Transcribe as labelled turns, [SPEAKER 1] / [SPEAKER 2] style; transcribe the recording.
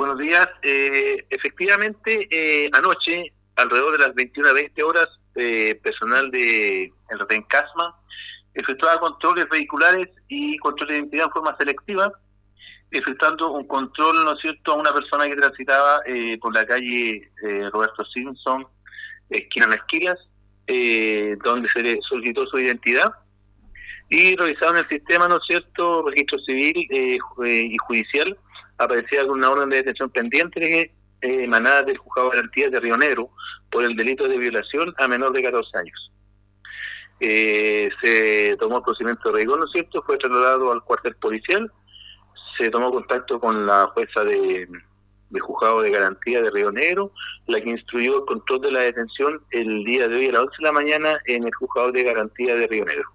[SPEAKER 1] Buenos días. Eh, efectivamente, eh, anoche, alrededor de las 21 a 20 horas, eh, personal de el RENCASMA efectuaba controles vehiculares y controles de identidad en forma selectiva, efectuando un control, ¿no cierto?, a una persona que transitaba por la calle Roberto Simpson, esquina Las Quilas, donde se le solicitó su identidad y revisaron el sistema, ¿no es cierto?, registro civil y judicial, aparecía alguna orden de detención pendiente eh, emanada del juzgado de garantía de Río Negro por el delito de violación a menor de 14 años. Eh, se tomó el procedimiento de rigor, ¿no es cierto? Fue trasladado al cuartel policial, se tomó contacto con la jueza de, de juzgado de garantía de Río Negro, la que instruyó el control de la detención el día de hoy a las 11 de la mañana en el juzgado de garantía de Río Negro.